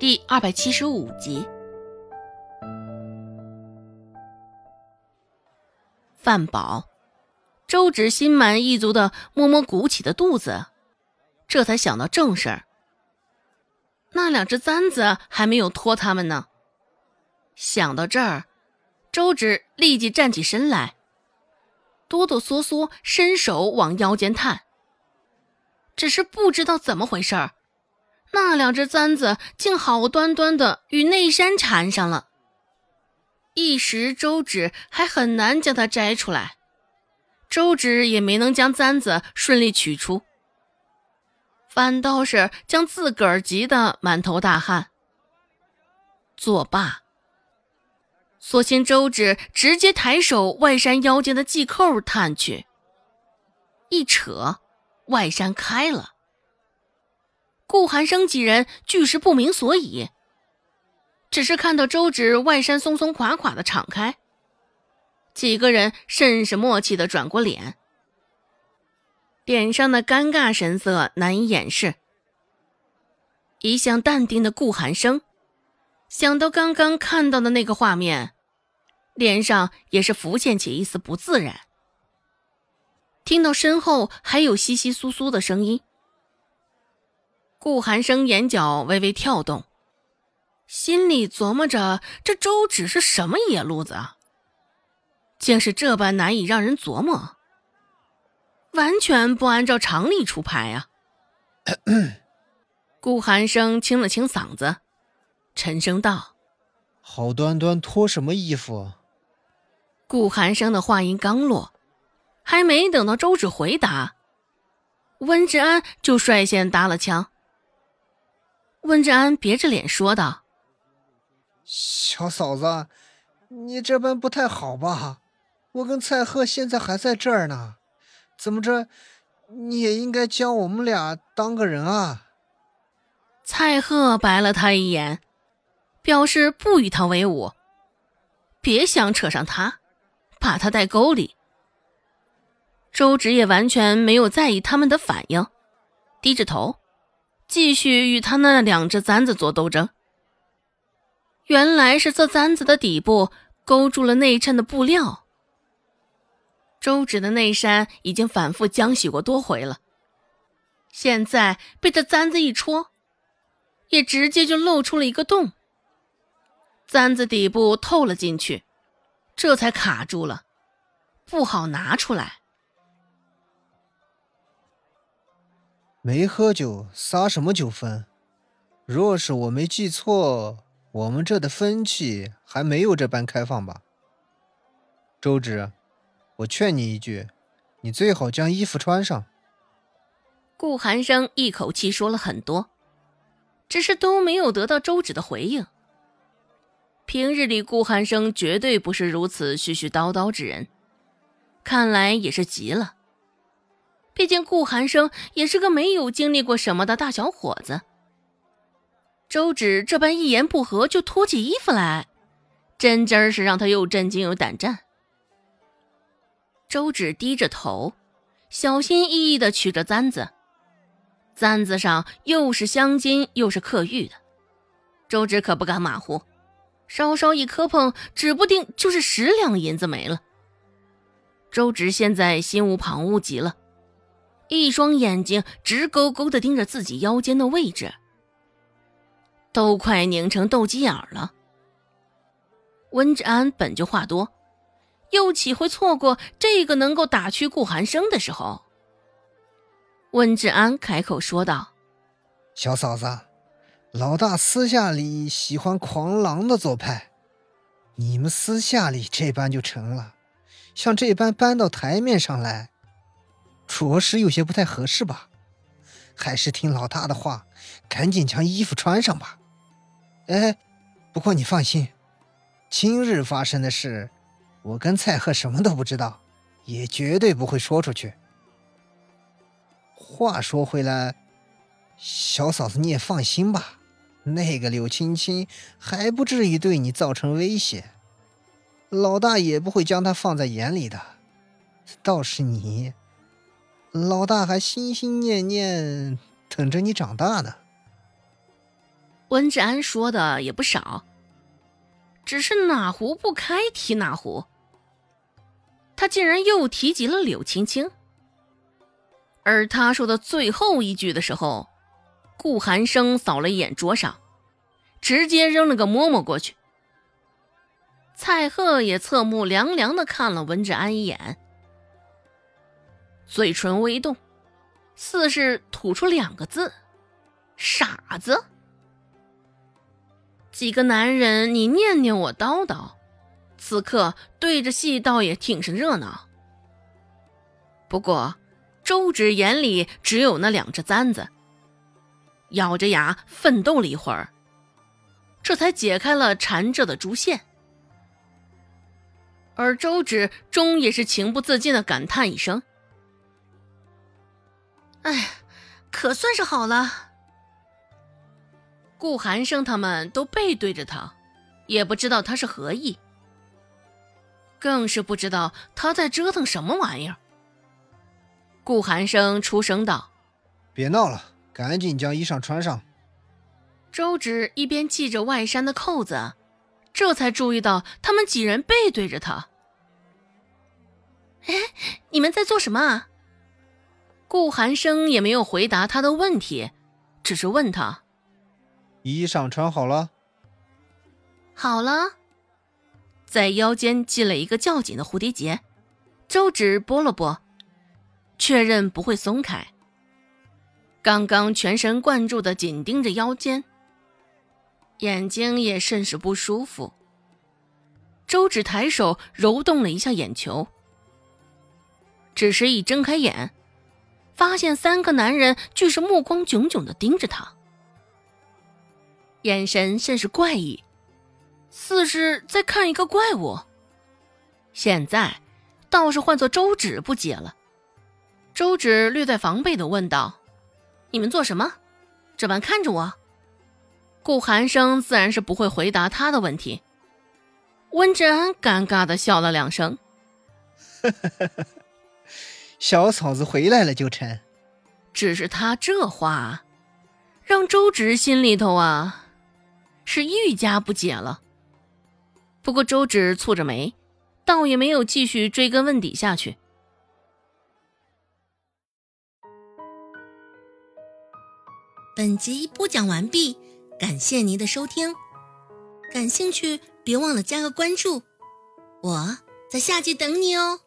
第二百七十五集。饭饱，周芷心满意足的摸摸鼓起的肚子，这才想到正事儿。那两只簪子还没有脱他们呢。想到这儿，周芷立即站起身来，哆哆嗦嗦伸手往腰间探。只是不知道怎么回事儿，那两只簪子竟好端端的与内衫缠上了。一时周芷还很难将它摘出来，周芷也没能将簪子顺利取出，反倒是将自个儿急得满头大汗。作罢，索性周芷直接抬手外衫腰间的系扣探去，一扯。外衫开了，顾寒生几人俱是不明所以，只是看到周芷外衫松松垮垮的敞开，几个人甚是默契的转过脸，脸上的尴尬神色难以掩饰。一向淡定的顾寒生，想到刚刚看到的那个画面，脸上也是浮现起一丝不自然。听到身后还有窸窸窣窣的声音，顾寒生眼角微微跳动，心里琢磨着：这周芷是什么野路子啊？竟是这般难以让人琢磨，完全不按照常理出牌啊！顾寒生清了清嗓子，沉声道：“好端端脱什么衣服？”顾寒生的话音刚落。还没等到周芷回答，温志安就率先搭了腔。温志安别着脸说道：“小嫂子，你这般不太好吧？我跟蔡贺现在还在这儿呢，怎么着，你也应该将我们俩当个人啊？”蔡贺白了他一眼，表示不与他为伍，别想扯上他，把他带沟里。周芷也完全没有在意他们的反应，低着头，继续与他那两只簪子做斗争。原来是这簪子的底部勾住了内衬的布料。周芷的内衫已经反复浆洗过多回了，现在被这簪子一戳，也直接就露出了一个洞。簪子底部透了进去，这才卡住了，不好拿出来。没喝酒，撒什么酒疯？若是我没记错，我们这的风气还没有这般开放吧？周芷，我劝你一句，你最好将衣服穿上。顾寒生一口气说了很多，只是都没有得到周芷的回应。平日里，顾寒生绝对不是如此絮絮叨叨之人，看来也是急了。毕竟顾寒生也是个没有经历过什么的大小伙子。周芷这般一言不合就脱起衣服来，真真是让他又震惊又胆战。周芷低着头，小心翼翼地取着簪子，簪子上又是镶金又是刻玉的，周芷可不敢马虎，稍稍一磕碰，指不定就是十两银子没了。周芷现在心无旁骛极了。一双眼睛直勾勾的盯着自己腰间的位置，都快拧成斗鸡眼了。温志安本就话多，又岂会错过这个能够打趣顾寒生的时候？温志安开口说道：“小嫂子，老大私下里喜欢狂狼的做派，你们私下里这般就成了，像这般搬到台面上来。”着实有些不太合适吧，还是听老大的话，赶紧将衣服穿上吧。哎，不过你放心，今日发生的事，我跟蔡贺什么都不知道，也绝对不会说出去。话说回来，小嫂子你也放心吧，那个柳青青还不至于对你造成威胁，老大也不会将她放在眼里的。倒是你。老大还心心念念等着你长大呢。温志安说的也不少，只是哪壶不开提哪壶。他竟然又提及了柳青青，而他说的最后一句的时候，顾寒生扫了一眼桌上，直接扔了个馍馍过去。蔡贺也侧目凉凉的看了文志安一眼，嘴唇微动，似是吐出两个字：“傻子。”几个男人，你念念我叨叨。此刻对着戏倒也挺是热闹，不过周芷眼里只有那两只簪子，咬着牙奋斗了一会儿，这才解开了缠着的竹线。而周芷终也是情不自禁的感叹一声：“哎，可算是好了。”顾寒生他们都背对着他，也不知道他是何意。更是不知道他在折腾什么玩意儿。顾寒生出声道：“别闹了，赶紧将衣裳穿上。”周芷一边系着外衫的扣子，这才注意到他们几人背对着他。“哎，你们在做什么啊？”顾寒生也没有回答他的问题，只是问他：“衣裳穿好了？”“好了。”在腰间系了一个较紧的蝴蝶结，周芷拨了拨，确认不会松开。刚刚全神贯注的紧盯着腰间，眼睛也甚是不舒服。周芷抬手揉动了一下眼球，只是一睁开眼，发现三个男人俱是目光炯炯的盯着他，眼神甚是怪异。似是在看一个怪物，现在倒是换作周芷不解了。周芷略带防备的问道：“你们做什么？这般看着我？”顾寒生自然是不会回答他的问题。温志安尴尬的笑了两声：“小嫂子回来了就成。”只是他这话，让周芷心里头啊，是愈加不解了。不过周芷蹙着眉，倒也没有继续追根问底下去。本集播讲完毕，感谢您的收听。感兴趣，别忘了加个关注，我在下集等你哦。